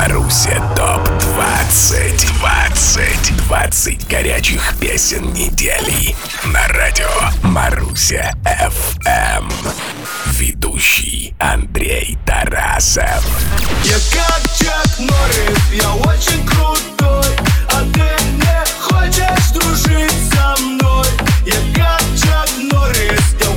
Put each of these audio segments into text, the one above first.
Маруся ТОП-20 20 20 горячих песен недели. На радио Маруся FM Ведущий Андрей Тарасов. Я как Чак Норрис, я очень крутой А ты не хочешь дружить со мной. Я как Чак Норрис, я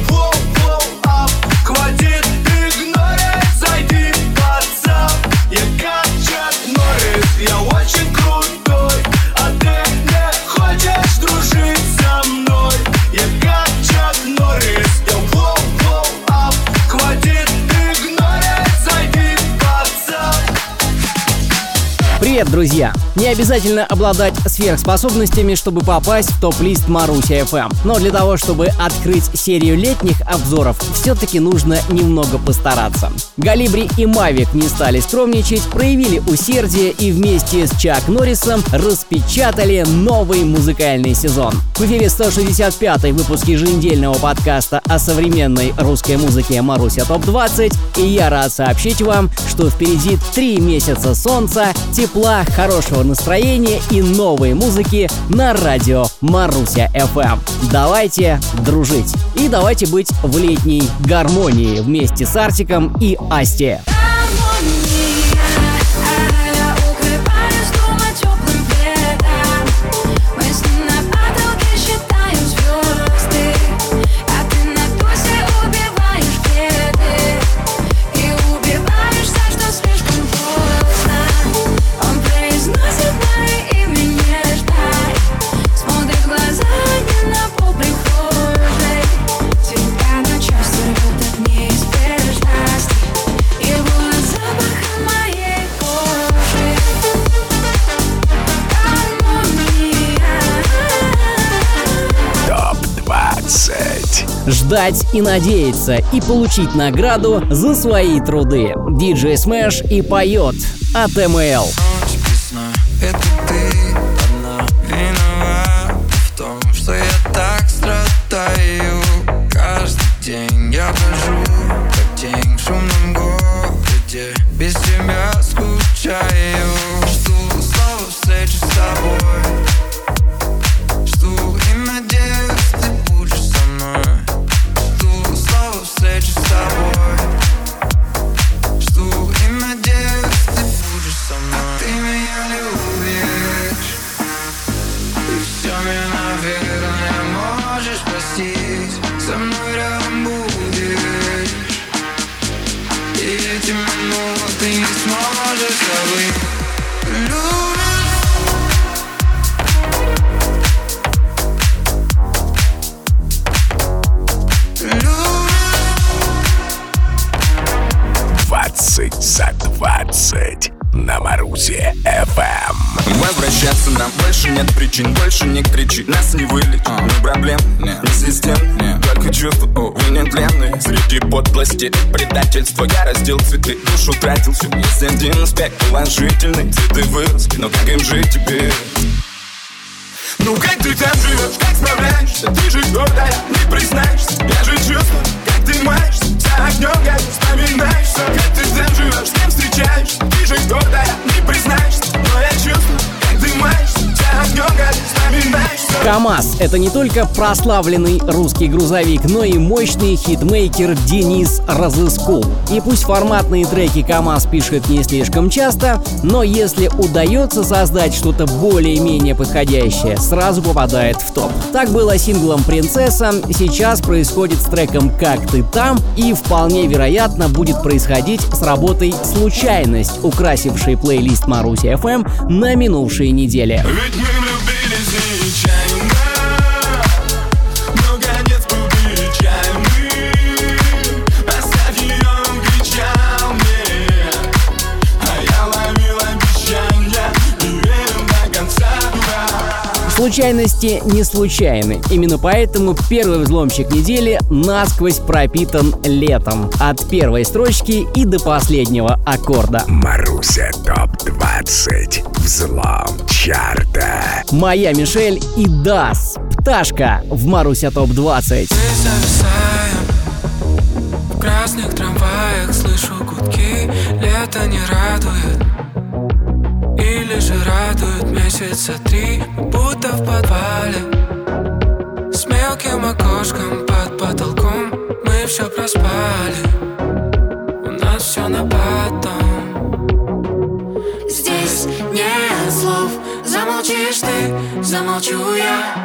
Привет, друзья! Не обязательно обладать сверхспособностями, чтобы попасть в топ-лист Маруся FM. Но для того, чтобы открыть серию летних обзоров, все-таки нужно немного постараться. Галибри и Мавик не стали скромничать, проявили усердие и вместе с Чак Норрисом распечатали новый музыкальный сезон. В эфире 165 выпуск еженедельного подкаста о современной русской музыке Маруся ТОП-20, и я рад сообщить вам, что впереди три месяца солнца, тепла, хорошего настроения и новой музыки на радио Маруся FM. Давайте дружить и давайте быть в летней гармонии вместе с Артиком и Асти. Ждать и надеяться и получить награду за свои труды. Диджей Смэш и поет от МЛ. Положительный Цветы выросли, но как им жить теперь? КАМАЗ — это не только прославленный русский грузовик, но и мощный хитмейкер Денис Разыскул. И пусть форматные треки КАМАЗ пишет не слишком часто, но если удается создать что-то более-менее подходящее, сразу попадает в топ. Так было синглом «Принцесса», сейчас происходит с треком «Как ты там» и вполне вероятно будет происходить с работой «Случайность», украсившей плейлист Маруси FM на минувшей неделе. Ведь Случайности не случайны. Именно поэтому первый взломщик недели насквозь пропитан летом. От первой строчки и до последнего аккорда. Маруся ТОП-20 Взлом чарта Моя Мишель и Дас. Пташка в Маруся ТОП-20. Мы зависаем В красных трамваях слышу гудки Лето не радует месяца три, будто в подвале. С мелким окошком под потолком Мы все проспали. У нас все на потом. Здесь нет слов. Замолчишь ты, замолчу я.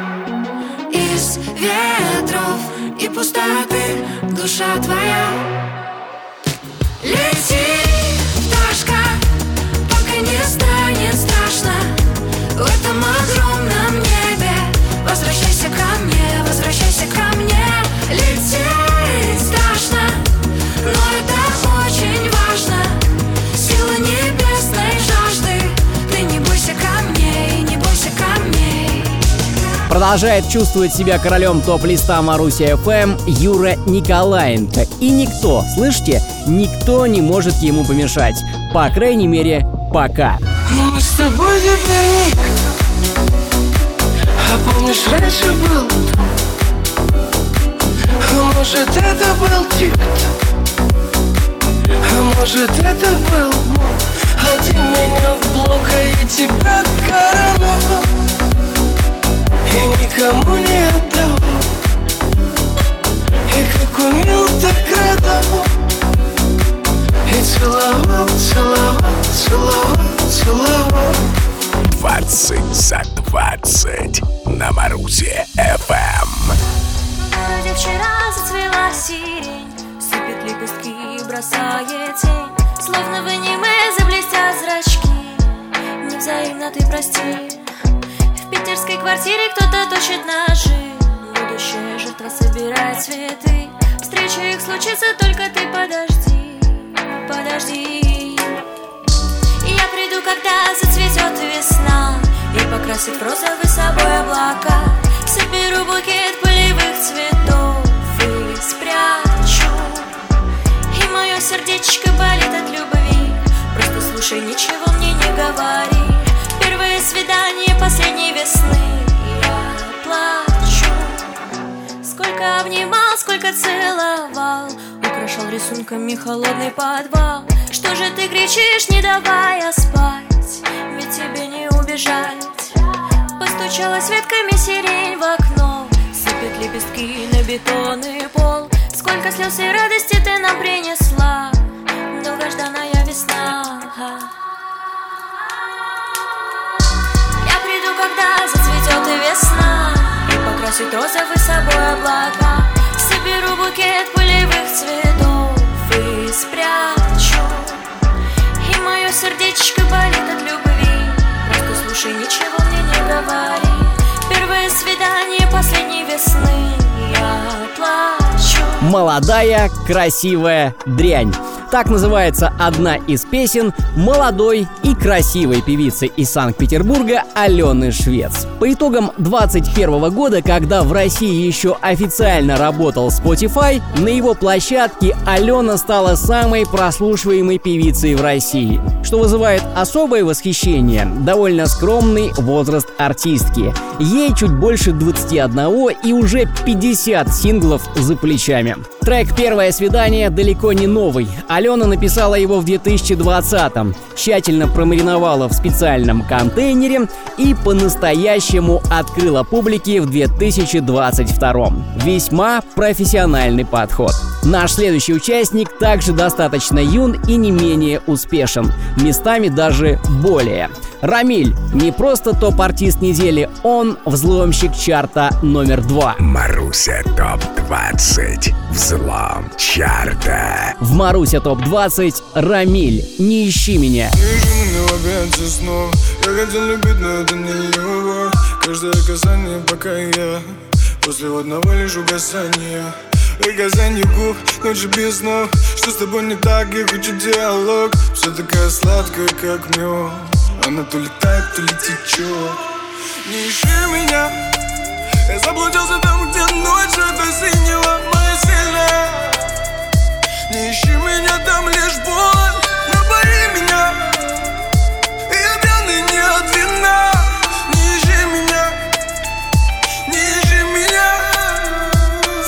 Из ветров и пустоты Душа твоя. Лети, Продолжает чувствовать себя королем топ-листа Маруся ФМ Юра Николаенко. И никто, слышите, никто не может ему помешать. По крайней мере, пока. Мы с тобой теперь А помнишь, раньше был А может, это был тик-то А может, это был мой А меня в блок, а тебя коронавал никому не отдал И как умел, так радовал И целовал, целовал, целовал, целовал. 20 за 20 на Марусе ФМ. городе вчера зацвела сирень Сыпет лепестки и бросает тень. Словно в аниме заблестят зрачки. Невзаимно ты прости питерской квартире кто-то точит ножи. Будущая жертва собирает цветы. Встреча их случится, только ты подожди Подожди. Я приду, когда зацветет весна И покрасит в розовый собой облака. Соберу букет полевых цветов И спрячу. И мое сердечко болит от любви. Просто слушай, ничего мне не говори Свидание последней весны. Я плачу. Сколько обнимал, сколько целовал. Украшал рисунками холодный подвал. Что же ты кричишь, не давая спать? Ведь тебе не убежать. Постучалась ветками сирень в окно. Сыпет лепестки на бетонный пол. Сколько слез и радости ты нам принесла. Долгожданная весна и весна покрасит розовый собой облака. Соберу букет полевых цветов И спрячу. И мое сердечко болит от любви. Просто слушай, ничего мне не говори. Первое свидание последней весны. Я плачу. Молодая, красивая дрянь. Так называется одна из песен молодой и красивой певицы из Санкт-Петербурга Алены Швец. По итогам 2021 года, когда в России еще официально работал Spotify, на его площадке Алена стала самой прослушиваемой певицей в России, что вызывает особое восхищение. Довольно скромный возраст артистки. Ей чуть больше 21 и уже 50 синглов за плечами. Трек «Первое свидание» далеко не новый. Алена написала его в 2020-м, тщательно промариновала в специальном контейнере и по-настоящему открыла публике в 2022-м. Весьма профессиональный подход. Наш следующий участник также достаточно юн и не менее успешен, местами даже более. Рамиль не просто топ-артист недели, он взломщик чарта номер два. Маруся ТОП-20 Взлом чарта. В Маруся ТОП-20 Рамиль «Не ищи меня». Я хотел любить, но это не любовь Каждое касание, пока я После одного лишь угасания. И касание губ, ночи без снов. Что с тобой не так, я хочу диалог. Все такая сладкая, как мед Она то летает, то летит течет Не ищи меня Я заблудился там, где ночь Это синего моя сильная Не ищи меня, там лишь боль Напои меня Я пьяный не от вина Не ищи меня Не ищи меня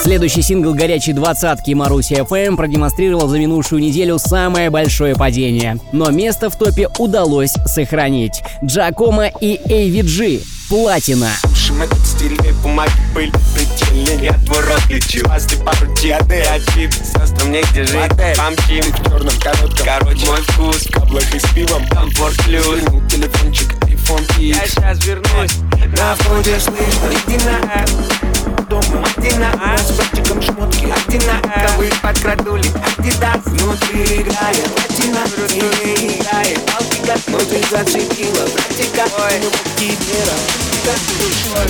Следующий сингл горячей двадцатки Маруси FM продемонстрировал за минувшую неделю самое большое падение. Но место в топе удалось сохранить. Джакома и AVG. Платина. Шмат стильной бумаги пыль Причинили я твой рот лечу. После пару диады очип Сестрам негде жить. Помчим в черном коротком. Короче, мой вкус В каблах и с пивом. Комфорт плюс Телефончик, iPhone X. Я сейчас вернусь. На входе слышно Иди на дома Одина, а с братиком шмотки Одина, да вы подкрадули Адидас внутри играет Одина, и играет. Алтика, но ты зацепила Братика, ну кипера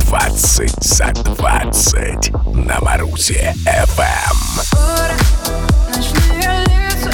Двадцать за двадцать на Марусе FM. Скоро ночные лица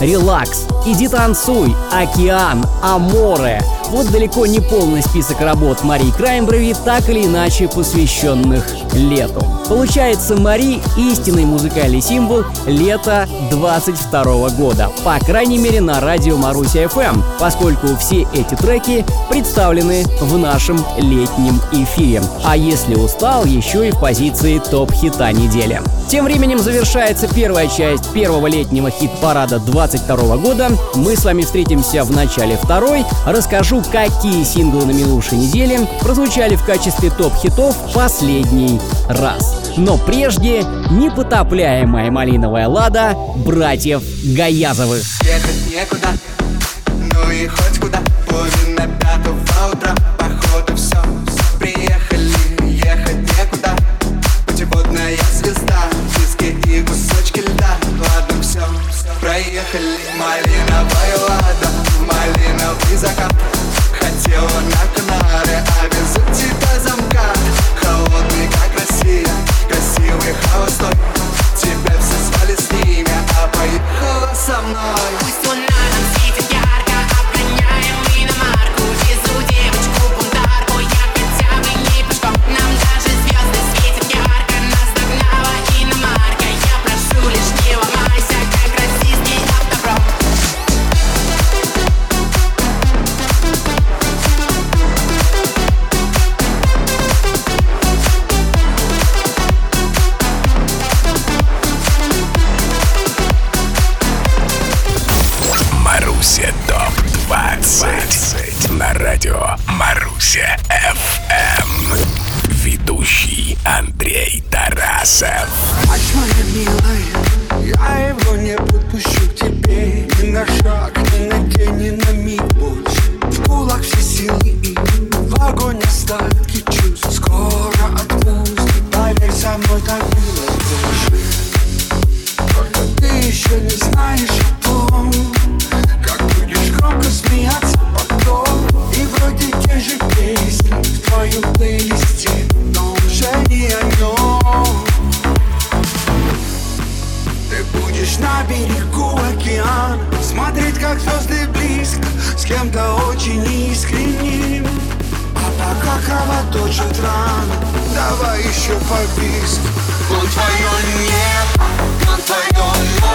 релакс, иди танцуй, океан, аморе. Вот далеко не полный список работ Марии Краймброви, так или иначе посвященных лету. Получается, Мари – истинный музыкальный символ лета 22 года. По крайней мере, на радио Маруся FM, поскольку все эти треки представлены в нашем летнем эфире. А если устал, еще и в позиции топ-хита недели. Тем временем завершается первая часть первого летнего хит-парада 22 года. Мы с вами встретимся в начале второй. Расскажу, какие синглы на минувшей неделе прозвучали в качестве топ-хитов последний раз. Но прежде непотопляемая малиновая лада братьев Гаязовых. Ехать некуда, ну и хоть куда радио Маруся FM. Ведущий Андрей Тарасов. Мать моя милая, я его не подпущу к тебе Ни на шаг, ни на день, ни на миг больше В кулак все силы и в огонь остатки чувств Скоро отпустит, поверь, со мной так было больше Только ты еще не знаешь о том Как будешь громко смеяться потом еще побиск Он твое небо, он твое море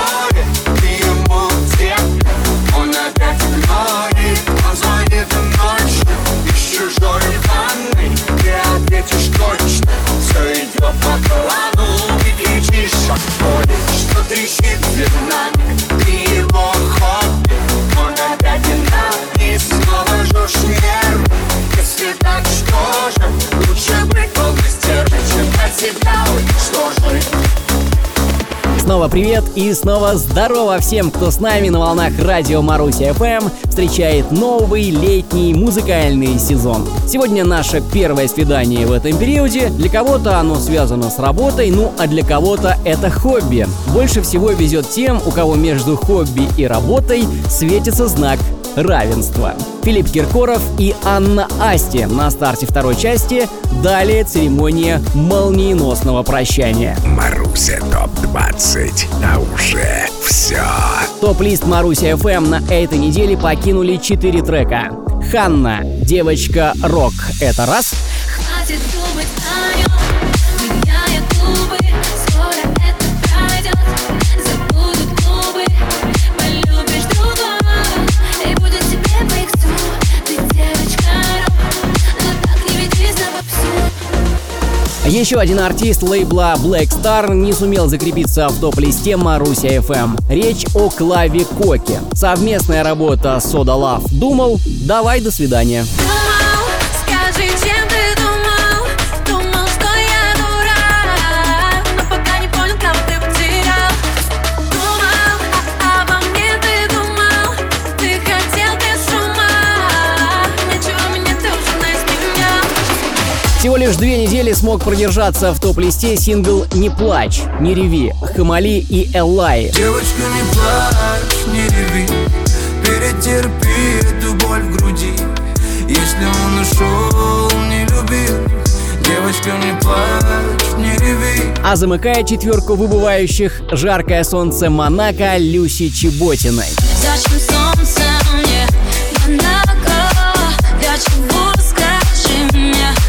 привет и снова здорово всем, кто с нами на волнах радио Маруся FM встречает новый летний музыкальный сезон. Сегодня наше первое свидание в этом периоде. Для кого-то оно связано с работой, ну а для кого-то это хобби. Больше всего везет тем, у кого между хобби и работой светится знак равенства. Филипп Киркоров и Анна Асти на старте второй части. Далее церемония молниеносного прощания. Маруся ТОП-20, а уже все. Топ-лист Маруся FM на этой неделе покинули 4 трека. Ханна, девочка рок, это раз. Хватит Еще один артист лейбла Black Star не сумел закрепиться в топ-листе Маруся FM. Речь о Клаве Коке. Совместная работа Soda Love. Думал, давай до свидания. Лишь две недели смог продержаться в топ-листе сингл «Не плачь», «Не реви», «Хамали» и «Эллай». Девочка, не плачь, не реви Перетерпи эту боль в груди Если он ушел, не любил Девочка, не плачь, не реви А замыкает четверку выбывающих «Жаркое солнце Монако» Люси Чеботиной. Зачем солнце мне Монако? Для чего, скажи мне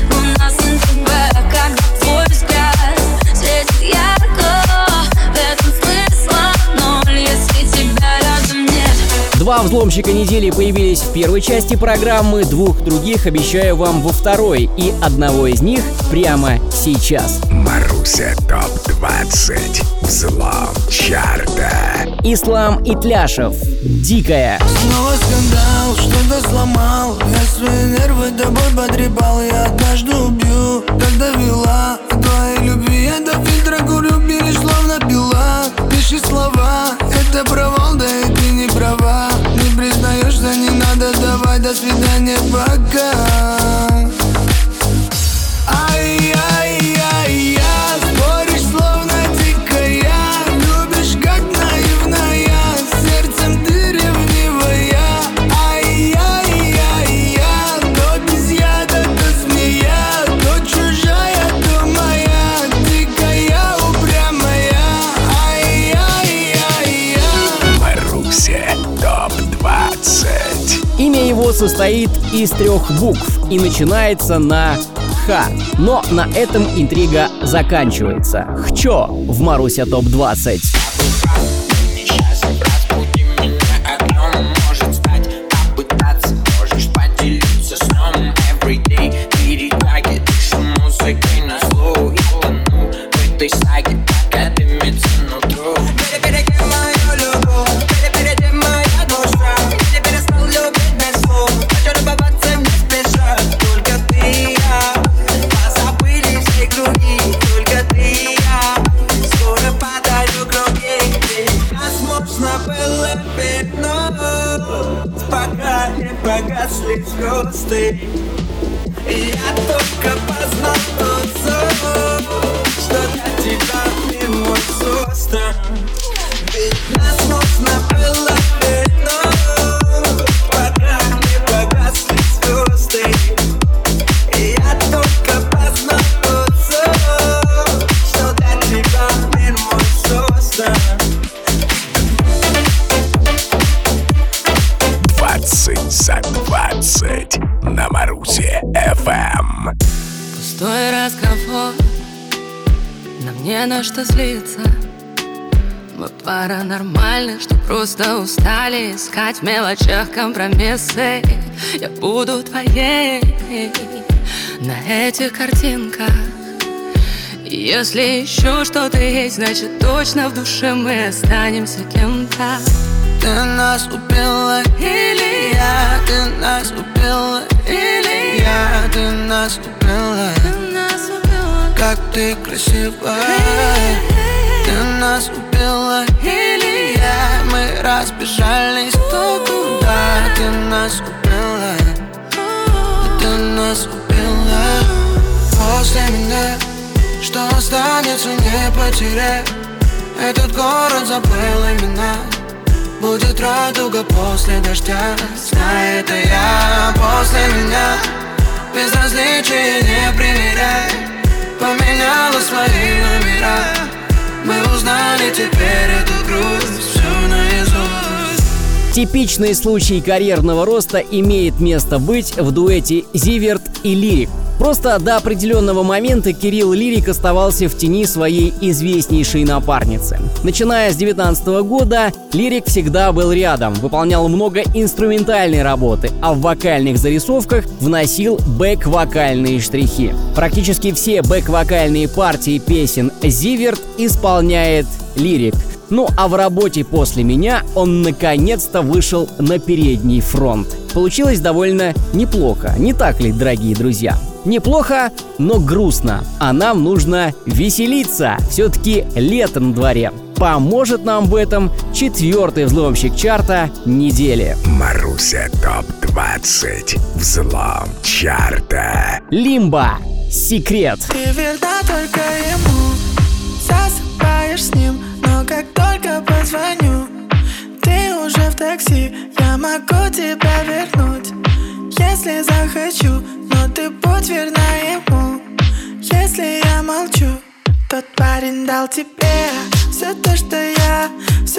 Два взломщика недели появились в первой части программы, двух других обещаю вам во второй, и одного из них прямо сейчас. Маруся ТОП-20, взлом чарта. Ислам Итляшев. Дикая. Снова скандал, что-то сломал Я свои нервы тобой потрепал Я однажды убью, так довела твоей любви я до фильтра курю Берешь словно пила Пиши слова, это провал, свидания, пока состоит из трех букв и начинается на Х. Но на этом интрига заканчивается. Хчо в Маруся ТОП-20. Просто устали Искать в мелочах компромиссы Я буду твоей. На этих картинках Если еще что-то есть Значит точно в душе мы останемся кем-то. Ты нас убила Или я? Ты нас убила Или я? Ты нас убила. Ты нас убила. Как ты красива Ты нас убила или разбежались кто куда Ты нас убила? Ты нас убила. После меня Что останется не потерять Этот город забыл имена. Будет радуга после дождя. Знаю это я. После меня Безразличие не примеряй. Поменяла свои номера. Мы узнали теперь эту грусть Типичный случай карьерного роста имеет место быть в дуэте Зиверт и Лирик. Просто до определенного момента Кирилл Лирик оставался в тени своей известнейшей напарницы. Начиная с 19 года, Лирик всегда был рядом, выполнял много инструментальной работы, а в вокальных зарисовках вносил бэк-вокальные штрихи. Практически все бэк-вокальные партии песен Зиверт исполняет Лирик. Ну а в работе после меня он наконец-то вышел на передний фронт. Получилось довольно неплохо, не так ли, дорогие друзья? Неплохо, но грустно. А нам нужно веселиться. Все-таки лето на дворе. Поможет нам в этом четвертый взломщик чарта недели. Маруся ТОП-20 Взлом чарта Лимба. Секрет. Ты верна только ему Засыпаешь с ним позвоню. Ты уже в такси Я могу тебя вернуть Если захочу Но ты будь верна ему. Если я молчу Тот парень дал тебе Все то, что я Все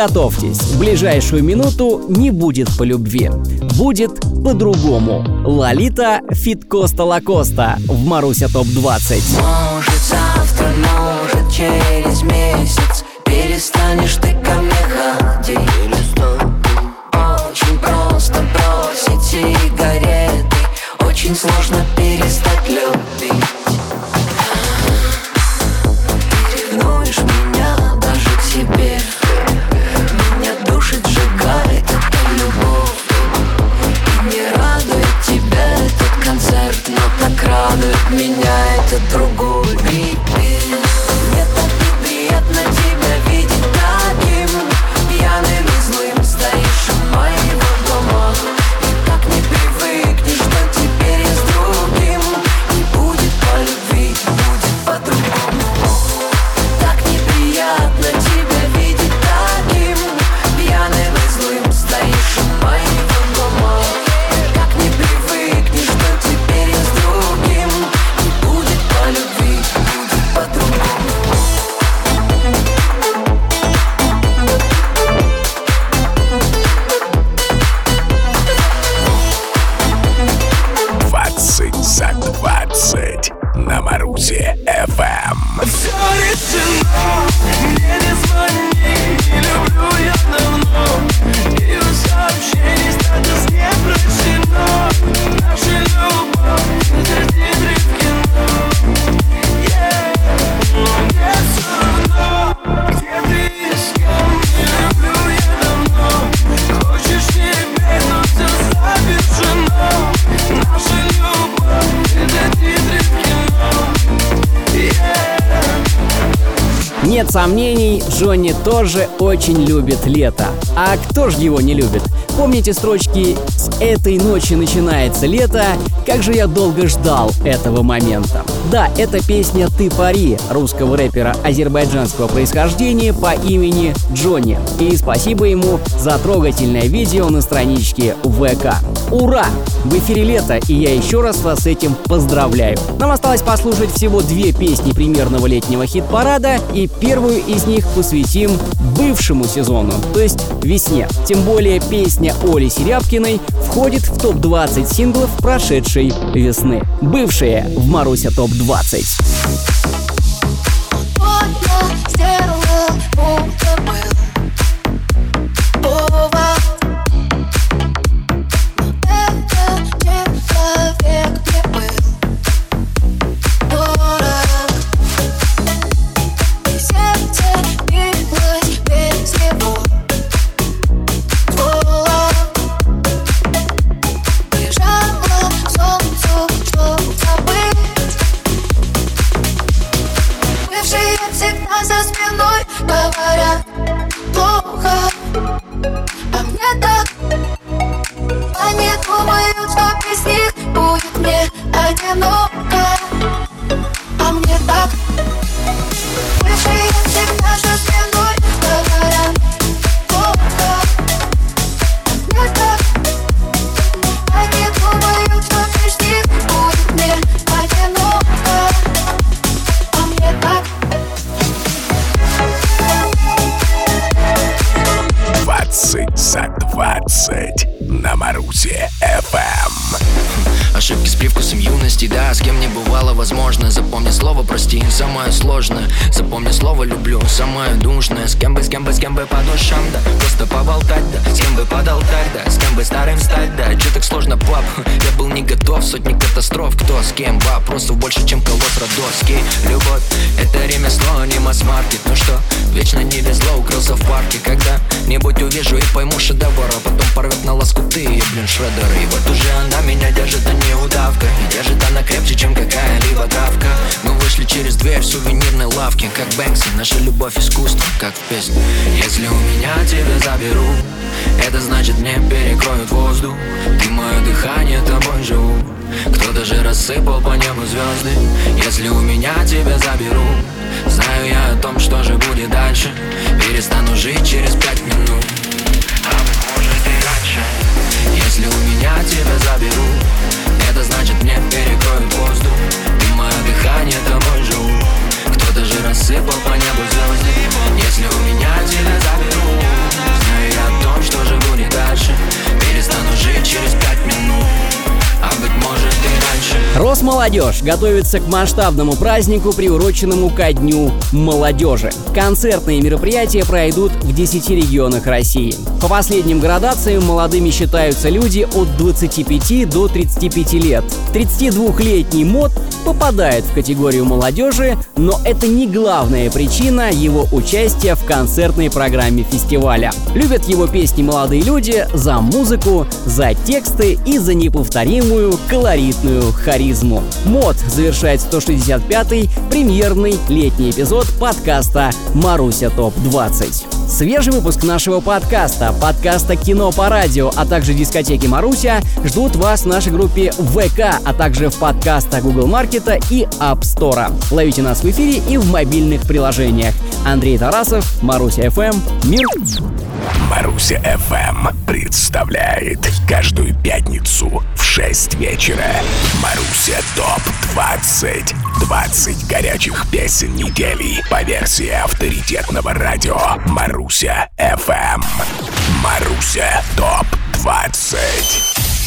ТОП-20 Приготовьтесь, в ближайшую минуту не будет по любви. Будет по-другому. Лолита Фит Коста Лакоста в Маруся ТОП-20. Может завтра, может через месяц Перестанешь ты ко мне ходить Очень просто бросить сигареты Очень сложно перестать любить Нет сомнений, Джонни тоже очень любит лето. А кто же его не любит? Помните строчки «С этой ночи начинается лето, как же я долго ждал этого момента. Да, это песня «Ты пари» русского рэпера азербайджанского происхождения по имени Джонни. И спасибо ему за трогательное видео на страничке ВК. Ура! В эфире лето, и я еще раз вас с этим поздравляю. Нам осталось послушать всего две песни примерного летнего хит-парада, и первую из них посвятим бывшему сезону, то есть весне. Тем более песня Оли Серябкиной входит в топ-20 синглов прошедшей весны. Бывшие в Маруся ТОП-20. Да, с бывало возможно. Запомни слово прости, самое сложное. Запомни слово люблю, самое душное. С кем бы, с кем бы, с кем бы по душам, да. Просто поболтать, да, с кем бы под алтарь, да. С кем бы старым стать, да, че так сложно, пап? Я был не готов, сотни катастроф. Кто с кем, вопросов больше, чем колосс Родовский. Любовь, это ремесло, не масс-маркет Ну что, вечно не везло, укрылся в парке. Когда-нибудь увижу и пойму шедевр А потом порвет на лоскуты, блин, шредер И вот уже она меня держит, а не удавка. И держит она крепче, чем какая-либо травка Мы вышли через дверь в сувенирной лавке Как Бэнкси, наша любовь искусство, как в песне Если у меня тебя заберу Это значит мне перекроют воздух. Ты мое дыхание, тобой живу. Кто-то же рассыпал по небу звезды Если у меня тебя заберу Знаю я о том, что же будет дальше. Перестану жить через пять минут. А может и раньше Если у меня тебя заберу Это значит мне перекроют воздух. Ты мое дыхание, тобой живу Кто-то же рассыпал по небу звезды. Если у меня тебя заберу Знаю я о том, что же будет дальше. Перестану жить через пять минут Росмолодежь готовится к масштабному празднику, приуроченному ко Дню молодежи. Концертные мероприятия пройдут в 10 регионах России. По последним градациям молодыми считаются люди от 25 до 35 лет. 32-летний мод попадает в категорию молодежи, но это не главная причина его участия в концертной программе фестиваля. Любят его песни молодые люди за музыку, за тексты и за неповторимую колоритную харизму. Мод завершает 165-й премьерный летний эпизод подкаста «Маруся ТОП-20». Свежий выпуск нашего подкаста, подкаста «Кино по радио», а также дискотеки «Маруся» ждут вас в нашей группе ВК, а также в подкастах Google Маркета и App Store. Ловите нас в эфире и в мобильных приложениях. Андрей Тарасов, Маруся FM, Мир. Маруся FM представляет каждую пятницу в 6 вечера Маруся ТОП 20 20 горячих песен недели по версии авторитетного радио Маруся FM Маруся. ТОП 20